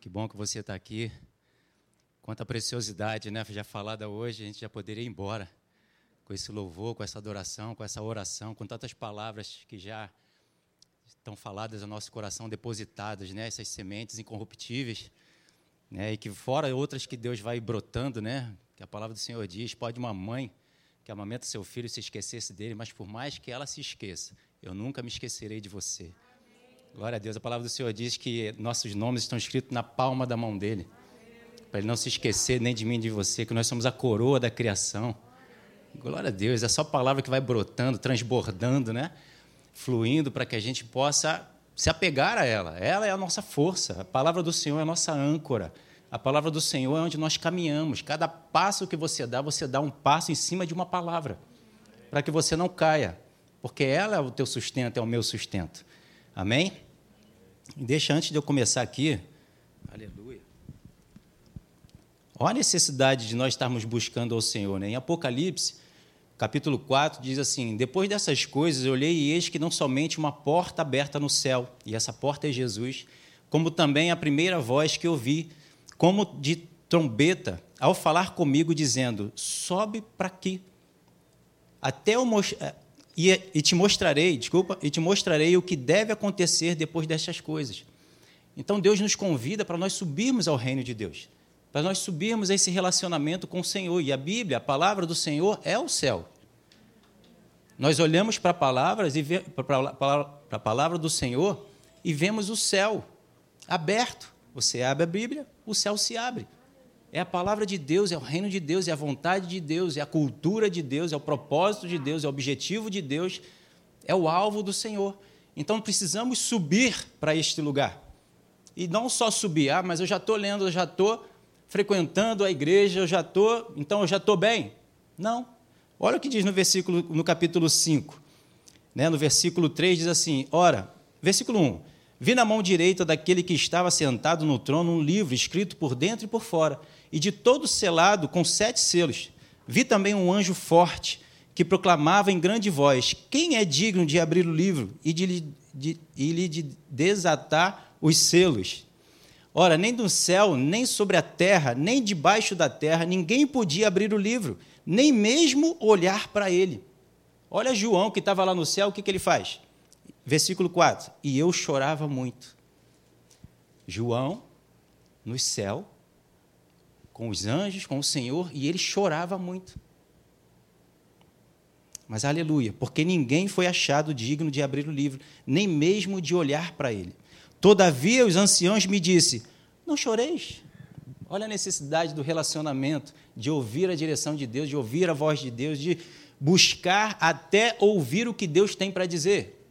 Que bom que você está aqui. Quanta preciosidade, né? Já falada hoje, a gente já poderia ir embora com esse louvor, com essa adoração, com essa oração, com tantas palavras que já estão faladas no nosso coração, depositadas, né? Essas sementes incorruptíveis, né? E que fora outras que Deus vai brotando, né? Que a palavra do Senhor diz: pode uma mãe que amamenta seu filho se esquecesse dele, mas por mais que ela se esqueça, eu nunca me esquecerei de você. Glória a Deus. A palavra do Senhor diz que nossos nomes estão escritos na palma da mão dele. Para ele não se esquecer nem de mim nem de você, que nós somos a coroa da criação. Glória a Deus. É só palavra que vai brotando, transbordando, né? Fluindo para que a gente possa se apegar a ela. Ela é a nossa força. A palavra do Senhor é a nossa âncora. A palavra do Senhor é onde nós caminhamos. Cada passo que você dá, você dá um passo em cima de uma palavra. Para que você não caia. Porque ela é o teu sustento, é o meu sustento. Amém? Deixa antes de eu começar aqui. Aleluia. Olha a necessidade de nós estarmos buscando ao Senhor. Né? Em Apocalipse, capítulo 4, diz assim: Depois dessas coisas, eu olhei e eis que não somente uma porta aberta no céu, e essa porta é Jesus, como também a primeira voz que ouvi, como de trombeta, ao falar comigo, dizendo: Sobe para aqui. Até eu e, e te mostrarei, desculpa, e te mostrarei o que deve acontecer depois destas coisas. Então Deus nos convida para nós subirmos ao reino de Deus, para nós subirmos a esse relacionamento com o Senhor. E a Bíblia, a palavra do Senhor é o céu. Nós olhamos para, palavras e para a palavra do Senhor e vemos o céu aberto. Você abre a Bíblia, o céu se abre. É a palavra de Deus, é o reino de Deus, é a vontade de Deus, é a cultura de Deus, é o propósito de Deus, é o objetivo de Deus, é o alvo do Senhor. Então precisamos subir para este lugar. E não só subir, ah, mas eu já estou lendo, eu já estou frequentando a igreja, eu já estou, então eu já estou bem. Não. Olha o que diz no versículo, no capítulo 5. Né? No versículo 3 diz assim: Ora, versículo 1: Vi na mão direita daquele que estava sentado no trono um livro escrito por dentro e por fora e de todo selado com sete selos. Vi também um anjo forte que proclamava em grande voz: Quem é digno de abrir o livro e de, de, e lhe de desatar os selos? Ora, nem do céu, nem sobre a terra, nem debaixo da terra, ninguém podia abrir o livro, nem mesmo olhar para ele. Olha João que estava lá no céu, o que, que ele faz? Versículo 4: E eu chorava muito. João, no céu, com os anjos, com o Senhor, e ele chorava muito. Mas aleluia, porque ninguém foi achado digno de abrir o livro, nem mesmo de olhar para ele. Todavia os anciãos me disse: Não choreis. Olha a necessidade do relacionamento, de ouvir a direção de Deus, de ouvir a voz de Deus, de buscar até ouvir o que Deus tem para dizer.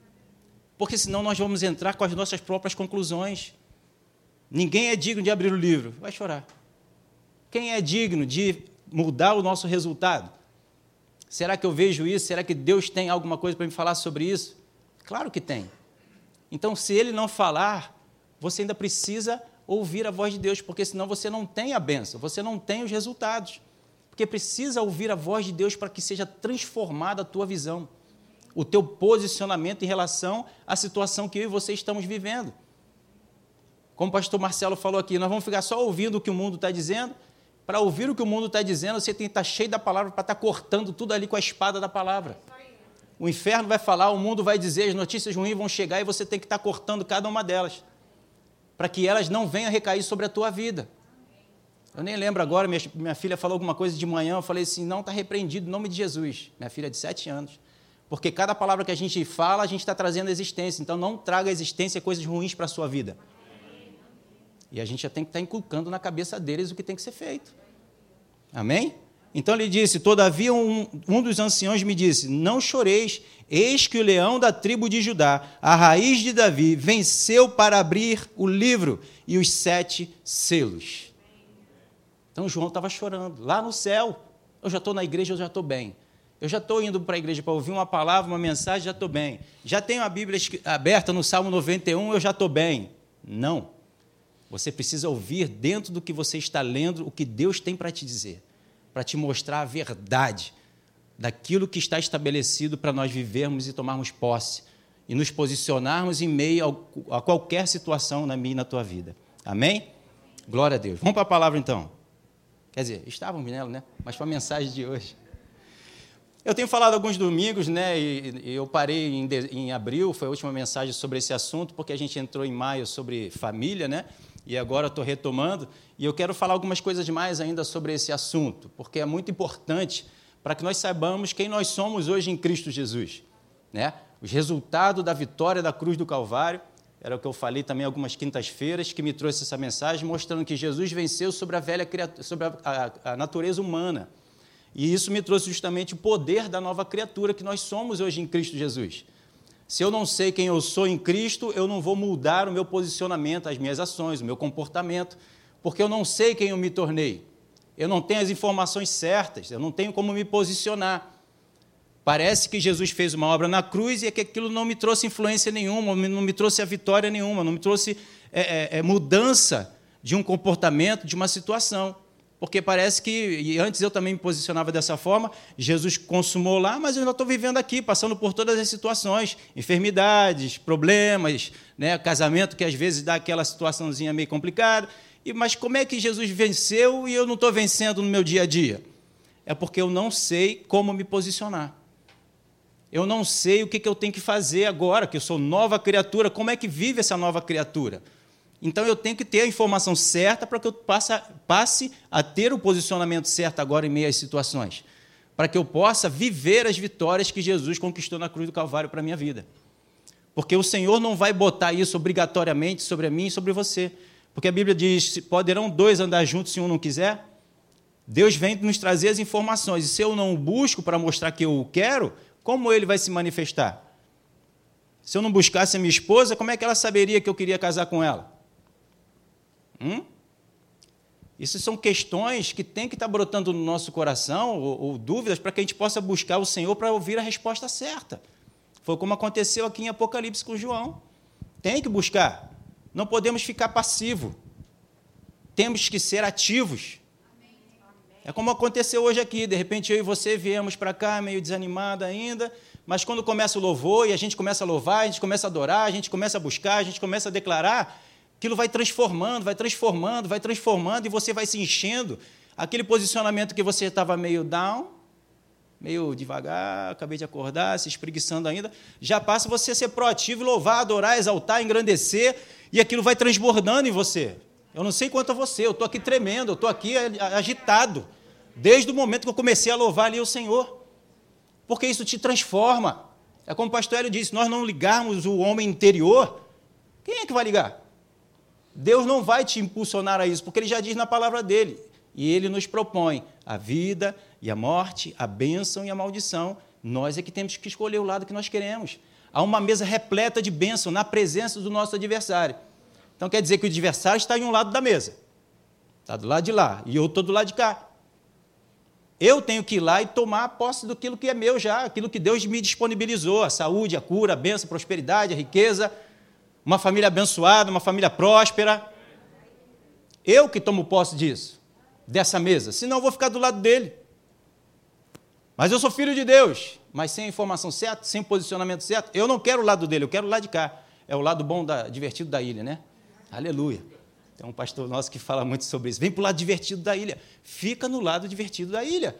Porque senão nós vamos entrar com as nossas próprias conclusões. Ninguém é digno de abrir o livro, vai chorar. Quem é digno de mudar o nosso resultado? Será que eu vejo isso? Será que Deus tem alguma coisa para me falar sobre isso? Claro que tem. Então, se ele não falar, você ainda precisa ouvir a voz de Deus, porque senão você não tem a benção, você não tem os resultados. Porque precisa ouvir a voz de Deus para que seja transformada a tua visão, o teu posicionamento em relação à situação que eu e você estamos vivendo. Como o pastor Marcelo falou aqui, nós vamos ficar só ouvindo o que o mundo está dizendo, para ouvir o que o mundo está dizendo, você tem que estar tá cheio da palavra para estar tá cortando tudo ali com a espada da palavra. O inferno vai falar, o mundo vai dizer, as notícias ruins vão chegar e você tem que estar tá cortando cada uma delas, para que elas não venham recair sobre a tua vida. Eu nem lembro agora, minha, minha filha falou alguma coisa de manhã, eu falei assim, não, está repreendido em nome de Jesus. Minha filha é de sete anos. Porque cada palavra que a gente fala, a gente está trazendo existência. Então não traga existência coisas ruins para a sua vida. E a gente já tem que estar inculcando na cabeça deles o que tem que ser feito. Amém? Então ele disse: Todavia, um, um dos anciãos me disse: Não choreis, eis que o leão da tribo de Judá, a raiz de Davi, venceu para abrir o livro e os sete selos. Então João estava chorando, lá no céu. Eu já estou na igreja, eu já estou bem. Eu já estou indo para a igreja para ouvir uma palavra, uma mensagem, já estou bem. Já tenho a Bíblia aberta no Salmo 91, eu já estou bem. Não. Você precisa ouvir dentro do que você está lendo o que Deus tem para te dizer, para te mostrar a verdade daquilo que está estabelecido para nós vivermos e tomarmos posse e nos posicionarmos em meio a qualquer situação na minha e na tua vida. Amém? Glória a Deus. Vamos para a palavra então. Quer dizer, estávamos nela, né? Mas para a mensagem de hoje. Eu tenho falado alguns domingos, né? E, eu parei em, em, abril, foi a última mensagem sobre esse assunto, porque a gente entrou em maio sobre família, né? E agora estou retomando. E eu quero falar algumas coisas mais ainda sobre esse assunto, porque é muito importante para que nós saibamos quem nós somos hoje em Cristo Jesus, né? Os resultados da vitória da cruz do Calvário era o que eu falei também algumas quintas-feiras, que me trouxe essa mensagem, mostrando que Jesus venceu sobre a velha sobre a, a, a natureza humana. E isso me trouxe justamente o poder da nova criatura que nós somos hoje em Cristo Jesus. Se eu não sei quem eu sou em Cristo, eu não vou mudar o meu posicionamento, as minhas ações, o meu comportamento, porque eu não sei quem eu me tornei. Eu não tenho as informações certas, eu não tenho como me posicionar. Parece que Jesus fez uma obra na cruz e é que aquilo não me trouxe influência nenhuma, não me trouxe a vitória nenhuma, não me trouxe é, é, é, mudança de um comportamento, de uma situação. Porque parece que, e antes eu também me posicionava dessa forma, Jesus consumou lá, mas eu ainda estou vivendo aqui, passando por todas as situações, enfermidades, problemas, né, casamento que às vezes dá aquela situaçãozinha meio complicada. E, mas como é que Jesus venceu e eu não estou vencendo no meu dia a dia? É porque eu não sei como me posicionar. Eu não sei o que, eu tenho que fazer agora, que eu sou nova criatura, como é que vive essa nova criatura? Então eu tenho que ter a informação certa para que eu passe, passe a ter o posicionamento certo agora em meio às situações, para que eu possa viver as vitórias que Jesus conquistou na cruz do Calvário para a minha vida. Porque o Senhor não vai botar isso obrigatoriamente sobre mim e sobre você. Porque a Bíblia diz: poderão dois andar juntos se um não quiser? Deus vem nos trazer as informações, e se eu não busco para mostrar que eu o quero, como ele vai se manifestar? Se eu não buscasse a minha esposa, como é que ela saberia que eu queria casar com ela? Hum? Isso são questões que tem que estar brotando no nosso coração, ou, ou dúvidas, para que a gente possa buscar o Senhor para ouvir a resposta certa. Foi como aconteceu aqui em Apocalipse com João. Tem que buscar. Não podemos ficar passivos. Temos que ser ativos. É como aconteceu hoje aqui, de repente eu e você viemos para cá meio desanimado ainda, mas quando começa o louvor e a gente começa a louvar, a gente começa a adorar, a gente começa a buscar, a gente começa a declarar, aquilo vai transformando, vai transformando, vai transformando e você vai se enchendo. Aquele posicionamento que você estava meio down, meio devagar, acabei de acordar, se espreguiçando ainda, já passa você a ser proativo, louvar, adorar, exaltar, engrandecer, e aquilo vai transbordando em você. Eu não sei quanto a você, eu estou aqui tremendo, eu estou aqui agitado desde o momento que eu comecei a louvar ali o Senhor. Porque isso te transforma. É como o pastor Hélio disse: nós não ligarmos o homem interior, quem é que vai ligar? Deus não vai te impulsionar a isso, porque ele já diz na palavra dele. E ele nos propõe a vida e a morte, a bênção e a maldição. Nós é que temos que escolher o lado que nós queremos. Há uma mesa repleta de bênção na presença do nosso adversário. Então quer dizer que o adversário está em um lado da mesa. Está do lado de lá. E eu estou do lado de cá. Eu tenho que ir lá e tomar posse daquilo que é meu já, aquilo que Deus me disponibilizou: a saúde, a cura, a bênção, a prosperidade, a riqueza, uma família abençoada, uma família próspera. Eu que tomo posse disso, dessa mesa, senão eu vou ficar do lado dele. Mas eu sou filho de Deus, mas sem a informação certa, sem posicionamento certo, eu não quero o lado dele, eu quero o lado de cá. É o lado bom, da, divertido da ilha, né? Aleluia. Tem um pastor nosso que fala muito sobre isso. Vem para o lado divertido da ilha. Fica no lado divertido da ilha.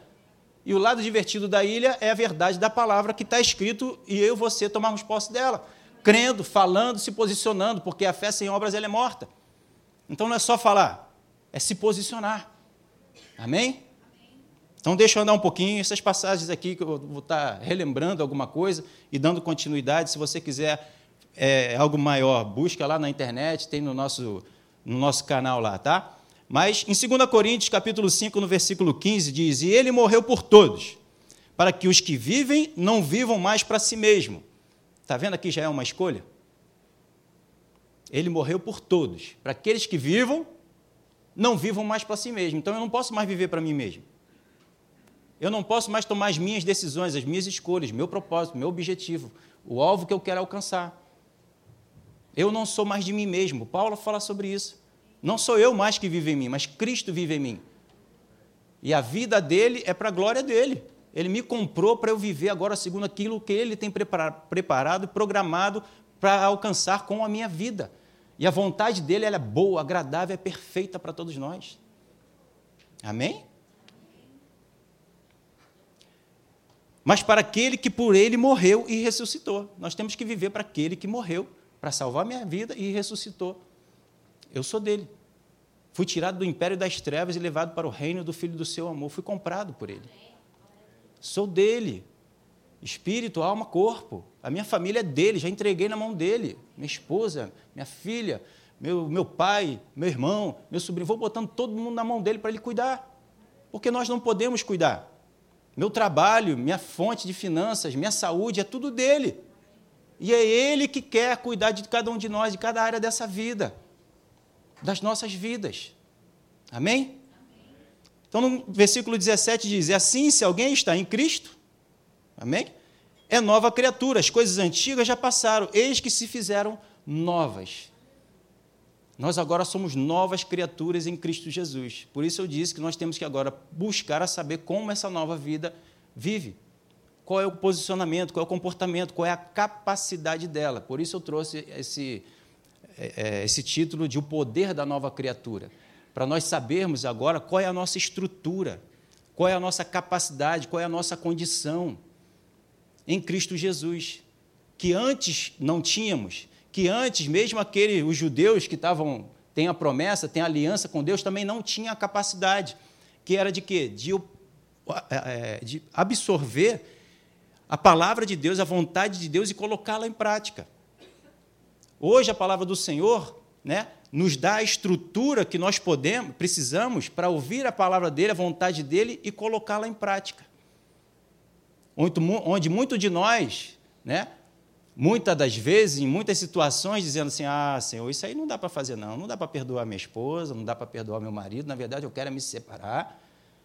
E o lado divertido da ilha é a verdade da palavra que está escrito e eu e você tomarmos posse dela. Crendo, falando, se posicionando, porque a fé sem obras ela é morta. Então não é só falar, é se posicionar. Amém? Então deixa eu andar um pouquinho, essas passagens aqui que eu vou estar tá relembrando alguma coisa e dando continuidade. Se você quiser é, algo maior, busca lá na internet, tem no nosso no nosso canal lá, tá? Mas em 2 Coríntios, capítulo 5, no versículo 15, diz: E ele morreu por todos, para que os que vivem não vivam mais para si mesmo. Está vendo aqui já é uma escolha? Ele morreu por todos, para aqueles que vivam, não vivam mais para si mesmo. Então eu não posso mais viver para mim mesmo. Eu não posso mais tomar as minhas decisões, as minhas escolhas, meu propósito, meu objetivo, o alvo que eu quero alcançar. Eu não sou mais de mim mesmo. Paulo fala sobre isso. Não sou eu mais que vivo em mim, mas Cristo vive em mim. E a vida dele é para a glória dele. Ele me comprou para eu viver agora segundo aquilo que ele tem preparado e programado para alcançar com a minha vida. E a vontade dele é boa, agradável, é perfeita para todos nós. Amém? Mas para aquele que por ele morreu e ressuscitou. Nós temos que viver para aquele que morreu para salvar minha vida e ressuscitou. Eu sou dele. Fui tirado do império das trevas e levado para o reino do filho do seu amor. Fui comprado por ele. Sou dele. Espírito, alma, corpo. A minha família é dele, já entreguei na mão dele. Minha esposa, minha filha, meu, meu pai, meu irmão, meu sobrinho. Vou botando todo mundo na mão dele para ele cuidar. Porque nós não podemos cuidar. Meu trabalho, minha fonte de finanças, minha saúde, é tudo dele. E é ele que quer cuidar de cada um de nós, de cada área dessa vida, das nossas vidas. Amém? Então, no versículo 17 diz: assim, se alguém está em Cristo, amém? É nova criatura, as coisas antigas já passaram, eis que se fizeram novas. Nós agora somos novas criaturas em Cristo Jesus. Por isso eu disse que nós temos que agora buscar a saber como essa nova vida vive. Qual é o posicionamento, qual é o comportamento, qual é a capacidade dela. Por isso eu trouxe esse, é, é, esse título de O Poder da Nova Criatura. Para nós sabermos agora qual é a nossa estrutura, qual é a nossa capacidade, qual é a nossa condição em Cristo Jesus, que antes não tínhamos que antes, mesmo aqueles, os judeus que estavam, têm a promessa, têm a aliança com Deus, também não tinham a capacidade, que era de quê? De, é, de absorver a palavra de Deus, a vontade de Deus e colocá-la em prática. Hoje a palavra do Senhor, né, nos dá a estrutura que nós podemos, precisamos para ouvir a palavra dele, a vontade dele e colocá-la em prática. Onde, muito de nós, né, muitas das vezes, em muitas situações, dizendo assim: Ah, Senhor, isso aí não dá para fazer, não. Não dá para perdoar minha esposa, não dá para perdoar meu marido. Na verdade, eu quero é me separar.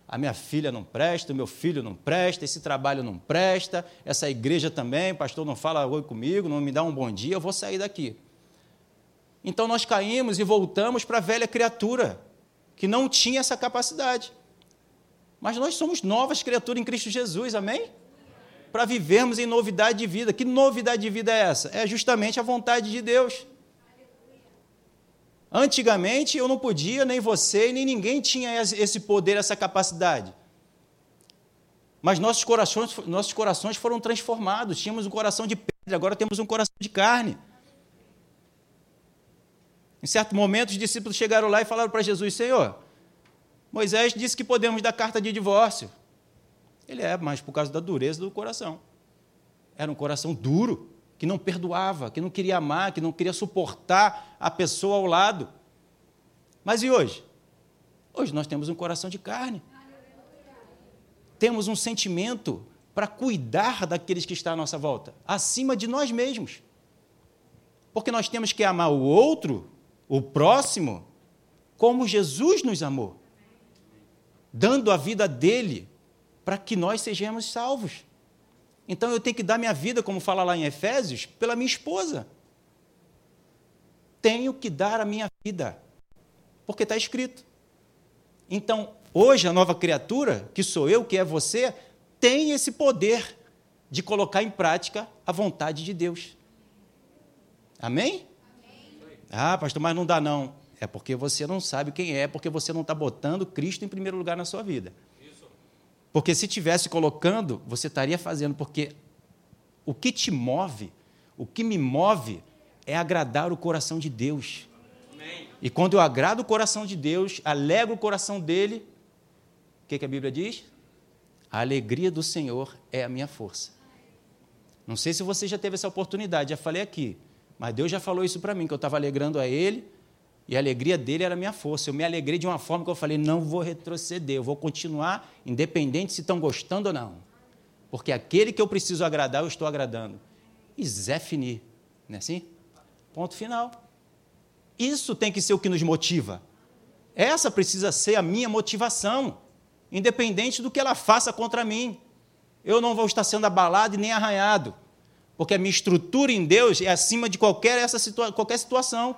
A minha filha não presta, o meu filho não presta, esse trabalho não presta, essa igreja também, pastor não fala oi comigo, não me dá um bom dia, eu vou sair daqui. Então nós caímos e voltamos para a velha criatura, que não tinha essa capacidade. Mas nós somos novas criaturas em Cristo Jesus, amém? para vivermos em novidade de vida. Que novidade de vida é essa? É justamente a vontade de Deus. Antigamente eu não podia, nem você, nem ninguém tinha esse poder, essa capacidade. Mas nossos corações, nossos corações foram transformados. Tínhamos um coração de pedra, agora temos um coração de carne. Em certo momento, os discípulos chegaram lá e falaram para Jesus: Senhor, Moisés disse que podemos dar carta de divórcio. Ele é, mas por causa da dureza do coração. Era um coração duro, que não perdoava, que não queria amar, que não queria suportar a pessoa ao lado. Mas e hoje? Hoje nós temos um coração de carne. Temos um sentimento para cuidar daqueles que estão à nossa volta, acima de nós mesmos. Porque nós temos que amar o outro, o próximo, como Jesus nos amou, dando a vida dele para que nós sejamos salvos. Então eu tenho que dar minha vida, como fala lá em Efésios, pela minha esposa. Tenho que dar a minha vida, porque está escrito. Então, hoje, a nova criatura, que sou eu, que é você, tem esse poder de colocar em prática a vontade de Deus. Amém? Ah, pastor, mas não dá não. É porque você não sabe quem é, porque você não está botando Cristo em primeiro lugar na sua vida. Porque se tivesse colocando, você estaria fazendo, porque o que te move, o que me move, é agradar o coração de Deus. Amém. E quando eu agrado o coração de Deus, alegro o coração dele, o que, que a Bíblia diz? A alegria do Senhor é a minha força. Não sei se você já teve essa oportunidade, já falei aqui, mas Deus já falou isso para mim, que eu estava alegrando a Ele e a alegria dele era a minha força. Eu me alegrei de uma forma que eu falei: não vou retroceder, eu vou continuar, independente se estão gostando ou não. Porque aquele que eu preciso agradar, eu estou agradando. E Zé finir, não é assim? Ponto final. Isso tem que ser o que nos motiva. Essa precisa ser a minha motivação, independente do que ela faça contra mim. Eu não vou estar sendo abalado e nem arranhado, porque a minha estrutura em Deus é acima de qualquer, essa situa qualquer situação.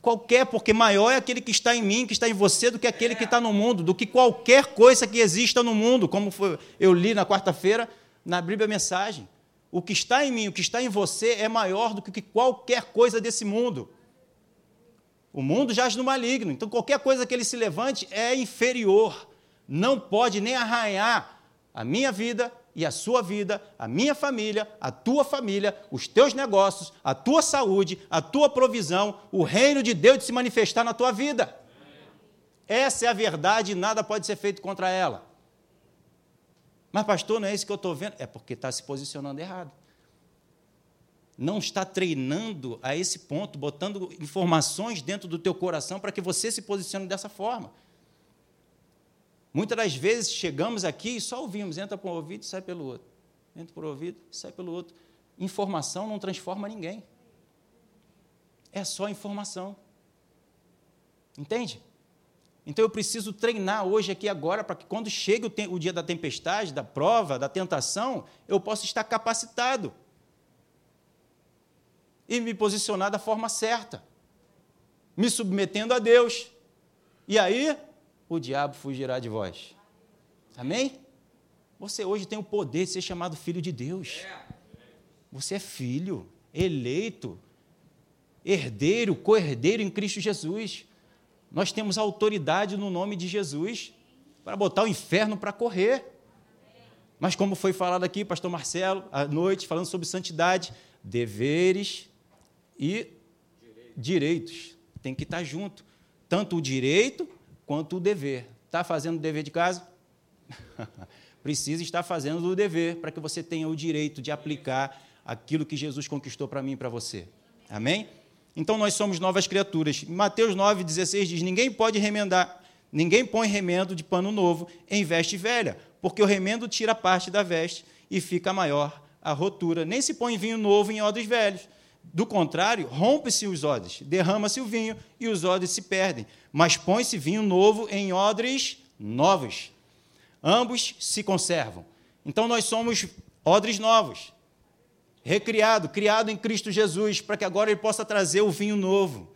Qualquer, porque maior é aquele que está em mim, que está em você, do que aquele que está no mundo, do que qualquer coisa que exista no mundo, como foi, eu li na quarta-feira na Bíblia Mensagem. O que está em mim, o que está em você é maior do que qualquer coisa desse mundo. O mundo jaz no maligno, então qualquer coisa que ele se levante é inferior. Não pode nem arranhar a minha vida e a sua vida, a minha família, a tua família, os teus negócios, a tua saúde, a tua provisão, o reino de Deus de se manifestar na tua vida. Essa é a verdade e nada pode ser feito contra ela. Mas, pastor, não é isso que eu estou vendo? É porque está se posicionando errado. Não está treinando a esse ponto, botando informações dentro do teu coração para que você se posicione dessa forma. Muitas das vezes chegamos aqui e só ouvimos, entra por um ouvido e sai pelo outro. Entra por um ouvido e sai pelo outro. Informação não transforma ninguém. É só informação. Entende? Então eu preciso treinar hoje aqui agora para que quando chegue o, o, dia da tempestade, da prova, da tentação, eu possa estar capacitado e me posicionar da forma certa, me submetendo a Deus. E aí o diabo fugirá de vós. Amém? Você hoje tem o poder de ser chamado filho de Deus. Você é filho, eleito, herdeiro, co-herdeiro em Cristo Jesus. Nós temos autoridade no nome de Jesus para botar o inferno para correr. Mas como foi falado aqui, pastor Marcelo, à noite, falando sobre santidade, deveres e direitos. Tem que estar junto. Tanto o direito quanto o dever. Está fazendo o dever de casa? Precisa estar fazendo o dever para que você tenha o direito de aplicar aquilo que Jesus conquistou para mim e para você. Amém? Então nós somos novas criaturas. Mateus 9,16 diz: Ninguém pode remendar, ninguém põe remendo de pano novo em veste velha, porque o remendo tira parte da veste e fica maior a rotura. Nem se põe vinho novo em odres velhos. Do contrário, rompe-se os odres, derrama-se o vinho e os odres se perdem. Mas põe-se vinho novo em odres novos. Ambos se conservam. Então nós somos odres novos recriado, criado em Cristo Jesus, para que agora ele possa trazer o vinho novo,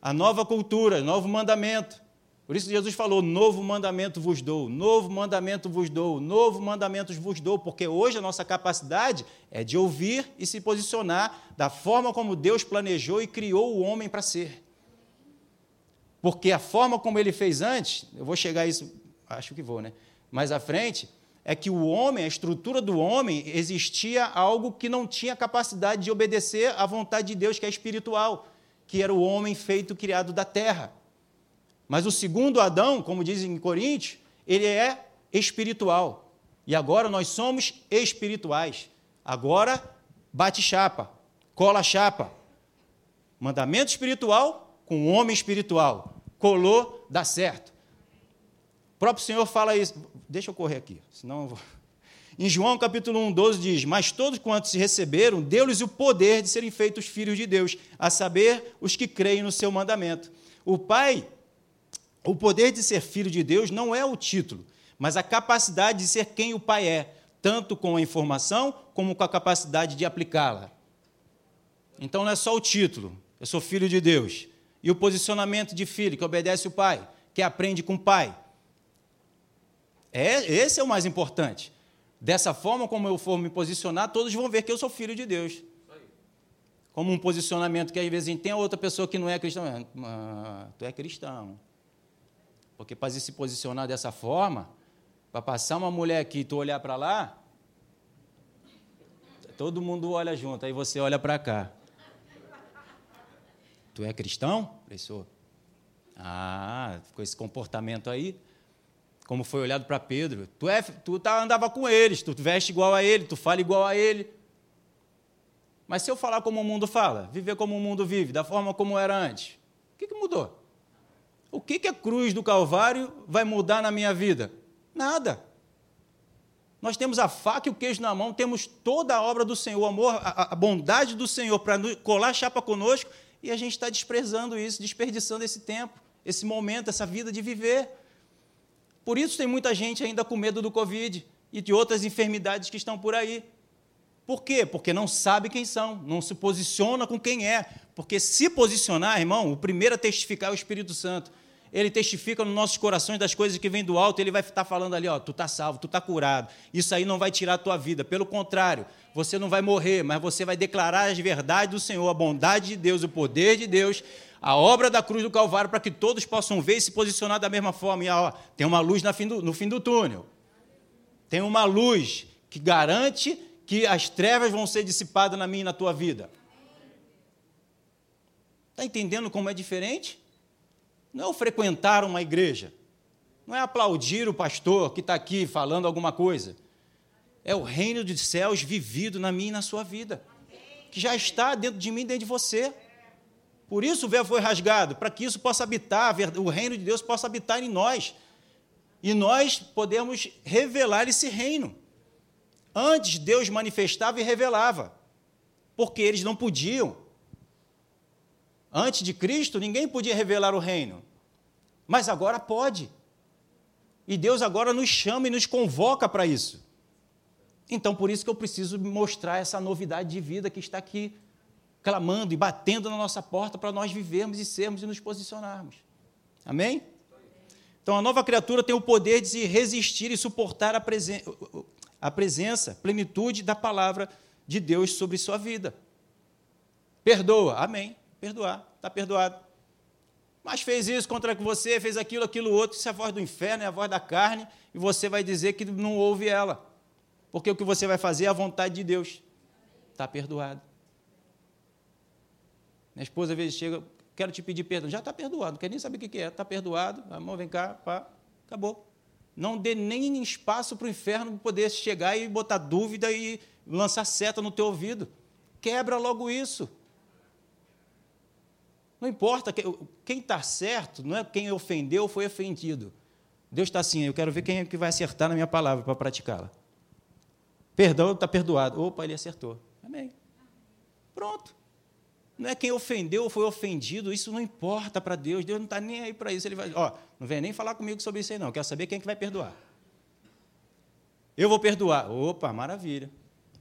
a nova cultura, novo mandamento. Por isso Jesus falou: novo mandamento vos dou, novo mandamento vos dou, novo mandamento vos dou, porque hoje a nossa capacidade é de ouvir e se posicionar da forma como Deus planejou e criou o homem para ser. Porque a forma como ele fez antes, eu vou chegar a isso, acho que vou, né? Mais à frente, é que o homem, a estrutura do homem, existia algo que não tinha capacidade de obedecer à vontade de Deus, que é espiritual, que era o homem feito, criado da terra. Mas o segundo Adão, como dizem em Coríntios, ele é espiritual. E agora nós somos espirituais. Agora bate chapa, cola chapa. Mandamento espiritual com homem espiritual. Colou, dá certo. O próprio Senhor fala isso. Deixa eu correr aqui, senão eu vou. Em João capítulo 1, 12 diz: Mas todos quantos se receberam, deu-lhes o poder de serem feitos filhos de Deus, a saber, os que creem no seu mandamento. O Pai, o poder de ser filho de Deus não é o título, mas a capacidade de ser quem o Pai é, tanto com a informação como com a capacidade de aplicá-la. Então não é só o título, eu sou filho de Deus. E o posicionamento de filho, que obedece o Pai, que aprende com o Pai. É, esse é o mais importante. Dessa forma como eu for me posicionar, todos vão ver que eu sou filho de Deus. Como um posicionamento que às vezes tem a outra pessoa que não é cristã. Ah, tu é cristão. Porque para se posicionar dessa forma, para passar uma mulher aqui e tu olhar para lá, todo mundo olha junto, aí você olha para cá. Tu é cristão? Falei, Ah, com esse comportamento aí como foi olhado para Pedro. Tu, é, tu tá, andava com eles, tu veste igual a ele, tu fala igual a ele. Mas se eu falar como o mundo fala, viver como o mundo vive, da forma como era antes, o que, que mudou? O que, que a cruz do Calvário vai mudar na minha vida? Nada. Nós temos a faca e o queijo na mão, temos toda a obra do Senhor, o amor, a, a bondade do Senhor para colar chapa conosco, e a gente está desprezando isso, desperdiçando esse tempo, esse momento, essa vida de viver. Por isso tem muita gente ainda com medo do Covid e de outras enfermidades que estão por aí. Por quê? Porque não sabe quem são, não se posiciona com quem é. Porque se posicionar, irmão, o primeiro a testificar é o Espírito Santo. Ele testifica nos nossos corações das coisas que vêm do alto, ele vai estar falando ali, ó, tu está salvo, tu está curado. Isso aí não vai tirar a tua vida, pelo contrário, você não vai morrer, mas você vai declarar as verdades do Senhor, a bondade de Deus, o poder de Deus, a obra da cruz do Calvário, para que todos possam ver e se posicionar da mesma forma. E ó, tem uma luz no fim do túnel. Tem uma luz que garante que as trevas vão ser dissipadas na minha e na tua vida. Está entendendo como é diferente? Não é o frequentar uma igreja, não é aplaudir o pastor que está aqui falando alguma coisa. É o reino dos céus vivido na minha e na sua vida, que já está dentro de mim e dentro de você. Por isso o véu foi rasgado, para que isso possa habitar, o reino de Deus possa habitar em nós. E nós podemos revelar esse reino. Antes Deus manifestava e revelava, porque eles não podiam. Antes de Cristo, ninguém podia revelar o reino. Mas agora pode. E Deus agora nos chama e nos convoca para isso. Então, por isso que eu preciso mostrar essa novidade de vida que está aqui, clamando e batendo na nossa porta para nós vivermos e sermos e nos posicionarmos. Amém? Então, a nova criatura tem o poder de se resistir e suportar a, presen a presença, plenitude da palavra de Deus sobre sua vida. Perdoa, amém perdoar, está perdoado. Mas fez isso contra você, fez aquilo, aquilo outro, isso é a voz do inferno, é a voz da carne, e você vai dizer que não ouve ela. Porque o que você vai fazer é a vontade de Deus. Está perdoado. Minha esposa às vezes chega, quero te pedir perdão. Já está perdoado, não quer nem saber o que é. Está perdoado, amor, vem cá, pá, acabou. Não dê nem espaço para o inferno poder chegar e botar dúvida e lançar seta no teu ouvido. Quebra logo isso. Não importa quem está certo, não é quem ofendeu foi ofendido. Deus está assim, eu quero ver quem é que vai acertar na minha palavra para praticá-la. Perdão, está perdoado. Opa, ele acertou. Amém. Pronto. Não é quem ofendeu ou foi ofendido, isso não importa para Deus. Deus não está nem aí para isso. Ele vai, ó, não vem nem falar comigo sobre isso aí, não. Quero saber quem é que vai perdoar. Eu vou perdoar. Opa, maravilha.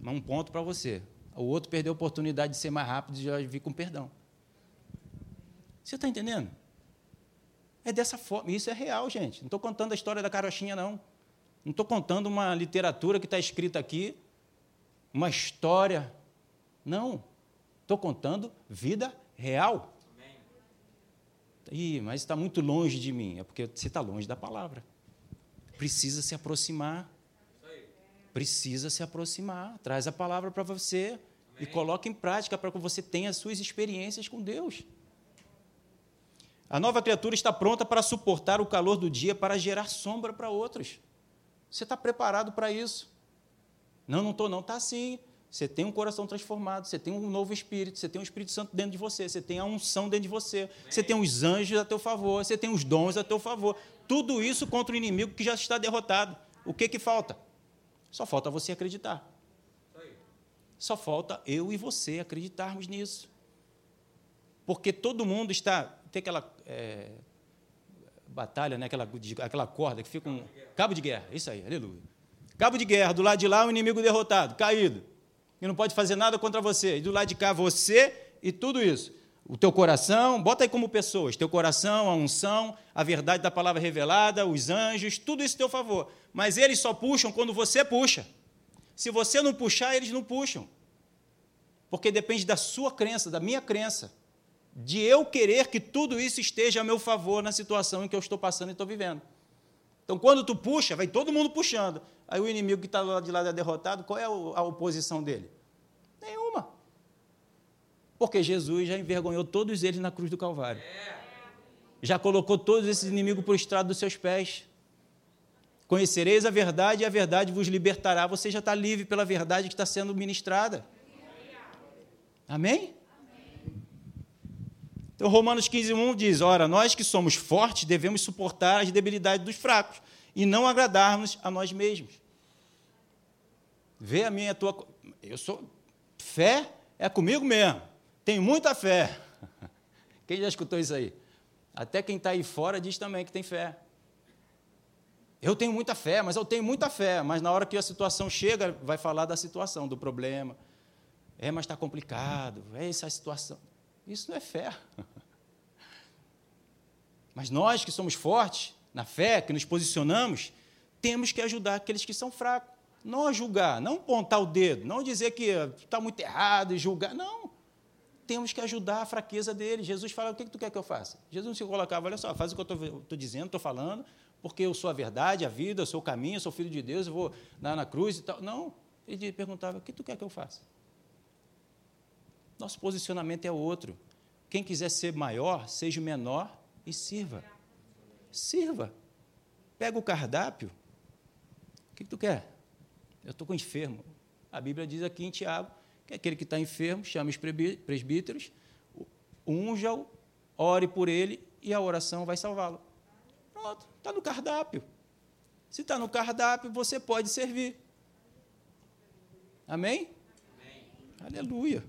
Um ponto para você. O outro perdeu a oportunidade de ser mais rápido e já vir com perdão. Você está entendendo? É dessa forma. Isso é real, gente. Não estou contando a história da carochinha, não. Não estou contando uma literatura que está escrita aqui, uma história. Não. Estou contando vida real. Amém. Ih, mas está muito longe de mim. É porque você está longe da palavra. Precisa se aproximar. Precisa se aproximar. Traz a palavra para você Amém. e coloque em prática para que você tenha as suas experiências com Deus. A nova criatura está pronta para suportar o calor do dia, para gerar sombra para outros. Você está preparado para isso? Não, não estou, não. Está sim. Você tem um coração transformado, você tem um novo espírito, você tem um Espírito Santo dentro de você, você tem a unção dentro de você, você tem os anjos a teu favor, você tem os dons a teu favor. Tudo isso contra o inimigo que já está derrotado. O que, que falta? Só falta você acreditar. Só falta eu e você acreditarmos nisso. Porque todo mundo está tem aquela é, batalha, né? aquela, aquela corda que fica um. Cabo de guerra, isso aí, aleluia. Cabo de guerra, do lado de lá, o inimigo derrotado, caído. E não pode fazer nada contra você. E do lado de cá, você e tudo isso. O teu coração, bota aí como pessoas, teu coração, a unção, a verdade da palavra revelada, os anjos, tudo isso teu favor. Mas eles só puxam quando você puxa. Se você não puxar, eles não puxam. Porque depende da sua crença, da minha crença de eu querer que tudo isso esteja a meu favor na situação em que eu estou passando e estou vivendo. Então, quando tu puxa, vai todo mundo puxando. Aí o inimigo que está lá de lado é derrotado, qual é a oposição dele? Nenhuma. Porque Jesus já envergonhou todos eles na cruz do Calvário. Já colocou todos esses inimigos por estrado dos seus pés. Conhecereis a verdade e a verdade vos libertará. Você já está livre pela verdade que está sendo ministrada. Amém? Então, Romanos 15, 1 diz: Ora, nós que somos fortes devemos suportar as debilidades dos fracos e não agradarmos a nós mesmos. Vê a minha a tua. Eu sou. Fé é comigo mesmo. Tenho muita fé. Quem já escutou isso aí? Até quem está aí fora diz também que tem fé. Eu tenho muita fé, mas eu tenho muita fé. Mas na hora que a situação chega, vai falar da situação, do problema. É, mas está complicado. É essa a situação. Isso não é fé. Mas nós que somos fortes na fé, que nos posicionamos, temos que ajudar aqueles que são fracos. Não julgar, não apontar o dedo, não dizer que está muito errado e julgar. Não. Temos que ajudar a fraqueza dele. Jesus fala: o que, que tu quer que eu faça? Jesus não se colocava, olha só, faz o que eu estou dizendo, estou falando, porque eu sou a verdade, a vida, eu sou o caminho, eu sou filho de Deus, eu vou na, na cruz e tal. Não. Ele perguntava: o que tu quer que eu faça? Nosso posicionamento é outro. Quem quiser ser maior, seja menor e sirva. Sirva. Pega o cardápio. O que, que tu quer? Eu estou com enfermo. A Bíblia diz aqui em Tiago que aquele que está enfermo chama os presbíteros, unja-o, ore por ele e a oração vai salvá-lo. Pronto, está no cardápio. Se está no cardápio, você pode servir. Amém? Amém? Aleluia.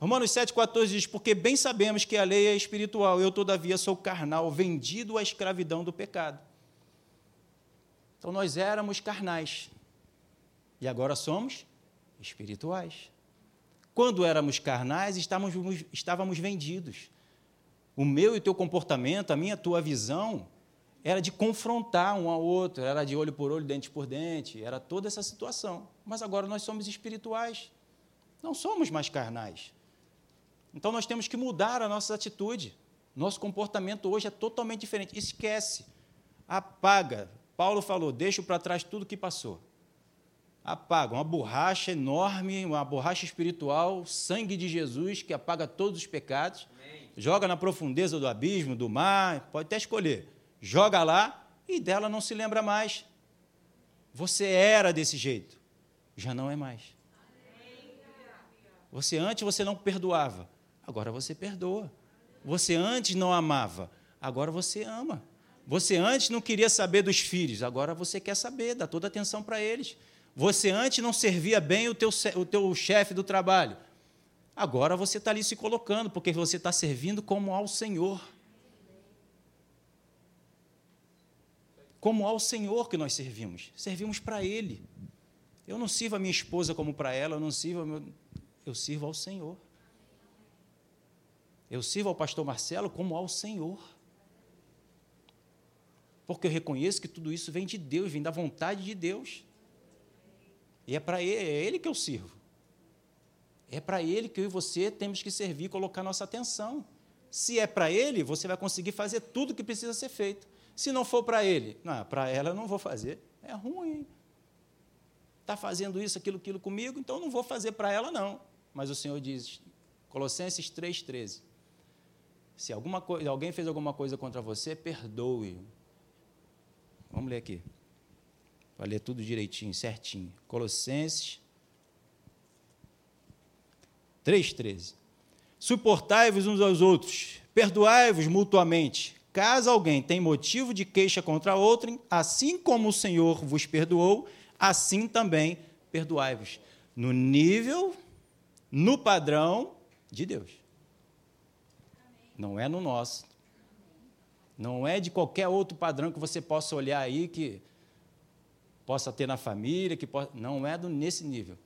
Romanos 7,14 diz: Porque bem sabemos que a lei é espiritual, eu, todavia, sou carnal, vendido à escravidão do pecado. Então, nós éramos carnais, e agora somos espirituais. Quando éramos carnais, estávamos, estávamos vendidos. O meu e o teu comportamento, a minha a tua visão, era de confrontar um ao outro, era de olho por olho, dente por dente, era toda essa situação. Mas agora nós somos espirituais, não somos mais carnais. Então nós temos que mudar a nossa atitude. Nosso comportamento hoje é totalmente diferente. Esquece, apaga. Paulo falou: deixa para trás tudo que passou apaga. Uma borracha enorme, uma borracha espiritual, sangue de Jesus que apaga todos os pecados. Amém. Joga na profundeza do abismo, do mar, pode até escolher. Joga lá e dela não se lembra mais. Você era desse jeito, já não é mais. Você antes você não perdoava, agora você perdoa. Você antes não amava, agora você ama. Você antes não queria saber dos filhos, agora você quer saber, dá toda atenção para eles. Você antes não servia bem o teu, o teu chefe do trabalho. Agora você está ali se colocando, porque você está servindo como ao Senhor. Como ao Senhor que nós servimos. Servimos para Ele. Eu não sirvo a minha esposa como para ela, eu não sirvo, meu, eu sirvo ao Senhor. Eu sirvo ao pastor Marcelo como ao Senhor. Porque eu reconheço que tudo isso vem de Deus, vem da vontade de Deus. E é para ele, é ele que eu sirvo. É para ele que eu e você temos que servir e colocar nossa atenção. Se é para ele, você vai conseguir fazer tudo o que precisa ser feito. Se não for para ele, não, para ela eu não vou fazer. É ruim. Está fazendo isso, aquilo, aquilo comigo, então não vou fazer para ela, não. Mas o Senhor diz, Colossenses 3,13. Se alguma coisa, alguém fez alguma coisa contra você, perdoe. Vamos ler aqui. Vai ler tudo direitinho, certinho. Colossenses 3,13. Suportai-vos uns aos outros, perdoai-vos mutuamente. Caso alguém tenha motivo de queixa contra outro, assim como o Senhor vos perdoou, assim também perdoai-vos. No nível, no padrão de Deus. Não é no nosso. Não é de qualquer outro padrão que você possa olhar aí que possa ter na família, que possa... não é do, nesse nível.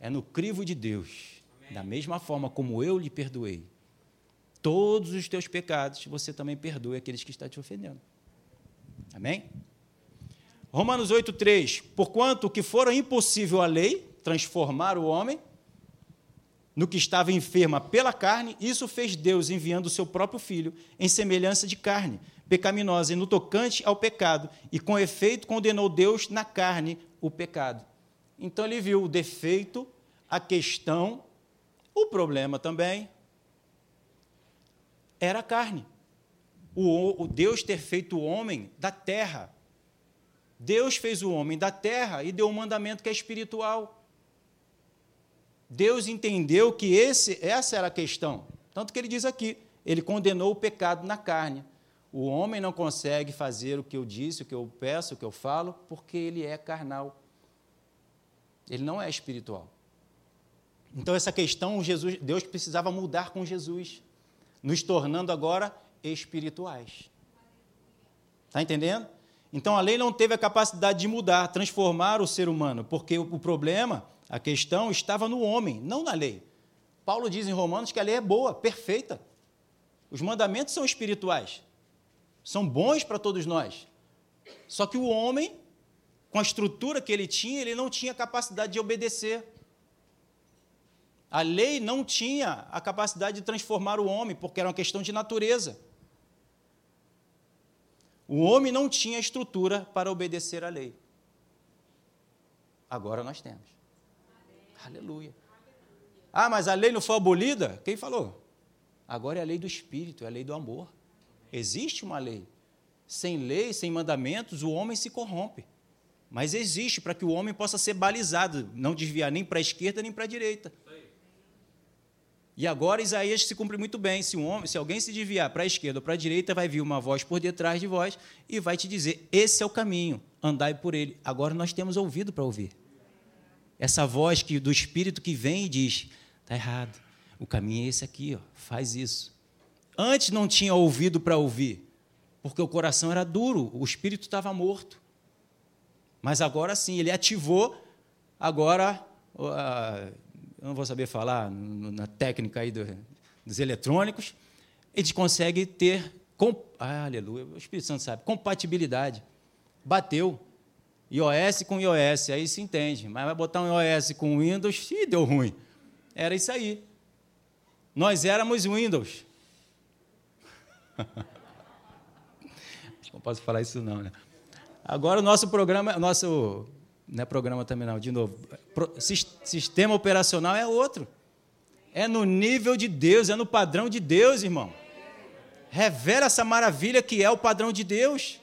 É no crivo de Deus. Amém. Da mesma forma como eu lhe perdoei todos os teus pecados, você também perdoe aqueles que estão te ofendendo. Amém? Romanos 8,3: Porquanto que fora impossível a lei transformar o homem no que estava enferma pela carne, isso fez Deus enviando o seu próprio filho em semelhança de carne, pecaminosa e no tocante ao pecado, e com efeito condenou Deus na carne o pecado. Então ele viu o defeito, a questão, o problema também era a carne. O, o Deus ter feito o homem da terra. Deus fez o homem da terra e deu um mandamento que é espiritual. Deus entendeu que esse, essa era a questão. Tanto que ele diz aqui: ele condenou o pecado na carne. O homem não consegue fazer o que eu disse, o que eu peço, o que eu falo, porque ele é carnal. Ele não é espiritual. Então essa questão Jesus, Deus precisava mudar com Jesus, nos tornando agora espirituais. Está entendendo? Então a lei não teve a capacidade de mudar, transformar o ser humano, porque o problema, a questão estava no homem, não na lei. Paulo diz em Romanos que a lei é boa, perfeita. Os mandamentos são espirituais. são bons para todos nós. Só que o homem, com a estrutura que ele tinha, ele não tinha capacidade de obedecer. A lei não tinha a capacidade de transformar o homem, porque era uma questão de natureza. O homem não tinha estrutura para obedecer à lei. Agora nós temos. Aleluia. Ah, mas a lei não foi abolida? Quem falou? Agora é a lei do Espírito, é a lei do amor. Existe uma lei. Sem lei, sem mandamentos, o homem se corrompe. Mas existe para que o homem possa ser balizado, não desviar nem para a esquerda nem para a direita. E agora Isaías se cumpre muito bem. Se, um homem, se alguém se desviar para a esquerda ou para a direita, vai vir uma voz por detrás de vós e vai te dizer: esse é o caminho, andai por ele. Agora nós temos ouvido para ouvir. Essa voz que, do Espírito que vem e diz: está errado, o caminho é esse aqui, ó, faz isso. Antes não tinha ouvido para ouvir, porque o coração era duro, o espírito estava morto. Mas agora sim, ele ativou, agora, eu não vou saber falar na técnica aí do, dos eletrônicos, a gente consegue ter, ah, aleluia, o Espírito Santo sabe, compatibilidade. Bateu. iOS com iOS, aí se entende. Mas vai botar um iOS com Windows, e deu ruim. Era isso aí. Nós éramos Windows. não posso falar isso não, né? Agora o nosso programa, nosso não é programa também não, de novo. Sistema operacional é outro. É no nível de Deus, é no padrão de Deus, irmão. Revela essa maravilha que é o padrão de Deus.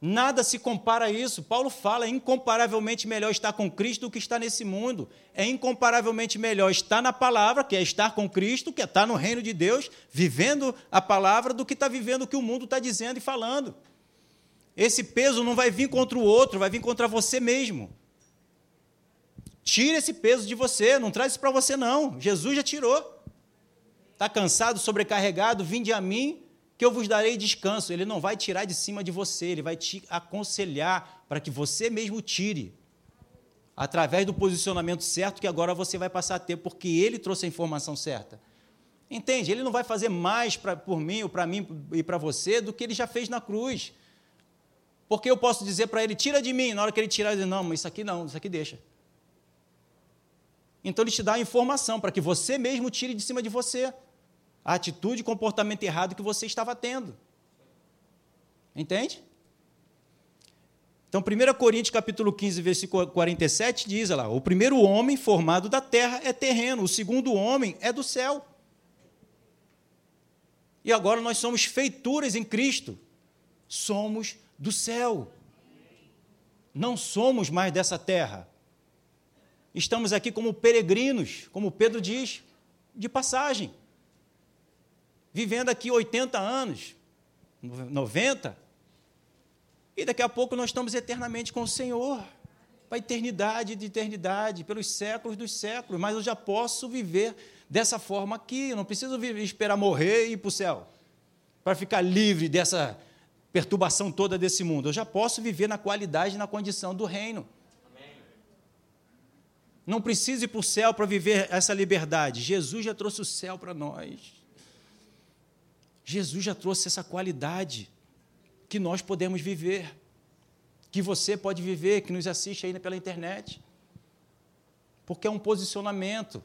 Nada se compara a isso. Paulo fala: é incomparavelmente melhor estar com Cristo do que estar nesse mundo. É incomparavelmente melhor estar na palavra, que é estar com Cristo, que é estar no reino de Deus, vivendo a palavra, do que estar vivendo o que o mundo está dizendo e falando. Esse peso não vai vir contra o outro, vai vir contra você mesmo. Tira esse peso de você, não traz isso para você, não. Jesus já tirou. Está cansado, sobrecarregado? Vinde a mim que eu vos darei descanso. Ele não vai tirar de cima de você, ele vai te aconselhar para que você mesmo tire. Através do posicionamento certo que agora você vai passar a ter, porque ele trouxe a informação certa. Entende? Ele não vai fazer mais pra, por mim, ou para mim e para você, do que ele já fez na cruz. Porque eu posso dizer para ele, tira de mim, na hora que ele tirar, ele diz, não, mas isso aqui não, isso aqui deixa. Então ele te dá a informação para que você mesmo tire de cima de você a atitude e comportamento errado que você estava tendo. Entende? Então, 1 Coríntios capítulo 15, versículo 47 diz lá: o primeiro homem formado da terra é terreno, o segundo homem é do céu. E agora nós somos feituras em Cristo. Somos do céu. Não somos mais dessa terra. Estamos aqui como peregrinos, como Pedro diz, de passagem vivendo aqui 80 anos, 90, e daqui a pouco nós estamos eternamente com o Senhor, para a eternidade de eternidade, pelos séculos dos séculos, mas eu já posso viver dessa forma aqui, eu não preciso esperar morrer e ir para o céu, para ficar livre dessa perturbação toda desse mundo, eu já posso viver na qualidade e na condição do reino. Não preciso ir para o céu para viver essa liberdade. Jesus já trouxe o céu para nós. Jesus já trouxe essa qualidade que nós podemos viver, que você pode viver, que nos assiste ainda pela internet. Porque é um posicionamento.